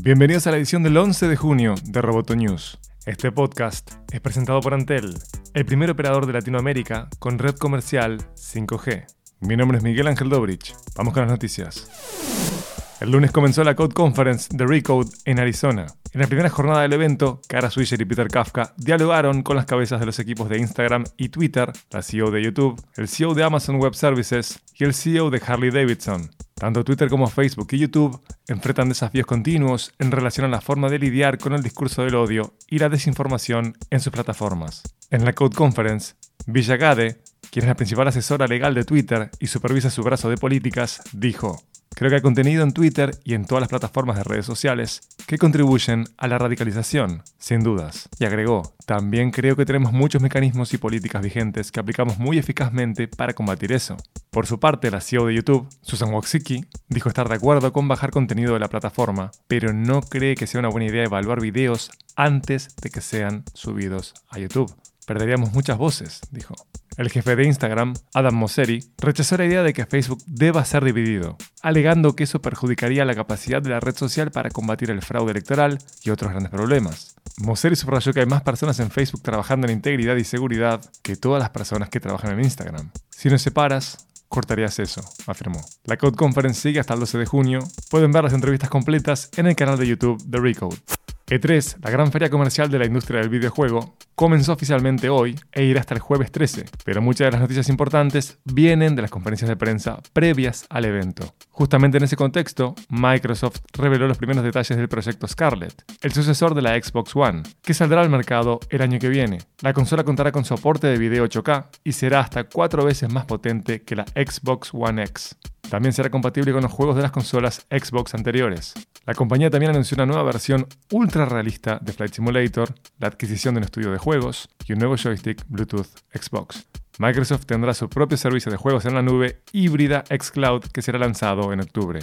Bienvenidos a la edición del 11 de junio de Roboto News. Este podcast es presentado por Antel, el primer operador de Latinoamérica con red comercial 5G. Mi nombre es Miguel Ángel Dobrich. Vamos con las noticias. El lunes comenzó la Code Conference de Recode en Arizona. En la primera jornada del evento, Kara Swisher y Peter Kafka dialogaron con las cabezas de los equipos de Instagram y Twitter, la CEO de YouTube, el CEO de Amazon Web Services y el CEO de Harley Davidson. Tanto Twitter como Facebook y YouTube enfrentan desafíos continuos en relación a la forma de lidiar con el discurso del odio y la desinformación en sus plataformas. En la Code Conference, Villagade, quien es la principal asesora legal de Twitter y supervisa su brazo de políticas, dijo, Creo que hay contenido en Twitter y en todas las plataformas de redes sociales que contribuyen a la radicalización, sin dudas. Y agregó, también creo que tenemos muchos mecanismos y políticas vigentes que aplicamos muy eficazmente para combatir eso. Por su parte, la CEO de YouTube, Susan Wojcicki, dijo estar de acuerdo con bajar contenido de la plataforma, pero no cree que sea una buena idea evaluar videos antes de que sean subidos a YouTube. Perderíamos muchas voces, dijo. El jefe de Instagram, Adam Mosseri, rechazó la idea de que Facebook deba ser dividido, alegando que eso perjudicaría la capacidad de la red social para combatir el fraude electoral y otros grandes problemas. Mosseri subrayó que hay más personas en Facebook trabajando en integridad y seguridad que todas las personas que trabajan en Instagram. Si nos separas, cortarías eso, afirmó. La Code Conference sigue hasta el 12 de junio. Pueden ver las entrevistas completas en el canal de YouTube de Recode. E3, la gran feria comercial de la industria del videojuego, comenzó oficialmente hoy e irá hasta el jueves 13, pero muchas de las noticias importantes vienen de las conferencias de prensa previas al evento. Justamente en ese contexto, Microsoft reveló los primeros detalles del proyecto Scarlett, el sucesor de la Xbox One, que saldrá al mercado el año que viene. La consola contará con soporte de video 8K y será hasta cuatro veces más potente que la Xbox One X. También será compatible con los juegos de las consolas Xbox anteriores. La compañía también anunció una nueva versión ultra realista de Flight Simulator, la adquisición de un estudio de juegos y un nuevo joystick Bluetooth Xbox. Microsoft tendrá su propio servicio de juegos en la nube híbrida xCloud que será lanzado en octubre.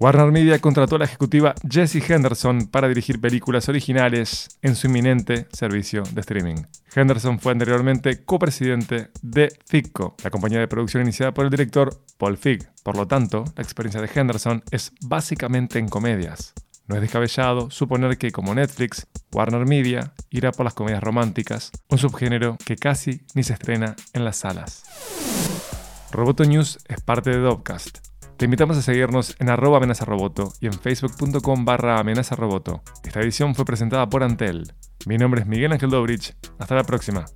Warner Media contrató a la ejecutiva Jessie Henderson para dirigir películas originales en su inminente servicio de streaming. Henderson fue anteriormente copresidente de FICCO, la compañía de producción iniciada por el director Paul Fig. Por lo tanto, la experiencia de Henderson es básicamente en comedias. No es descabellado suponer que, como Netflix, Warner Media irá por las comedias románticas, un subgénero que casi ni se estrena en las salas. Roboto News es parte de Dovcast te invitamos a seguirnos en arroba amenazaroboto y en facebook.com barra amenazaroboto. Esta edición fue presentada por Antel. Mi nombre es Miguel Ángel Dobrich. Hasta la próxima.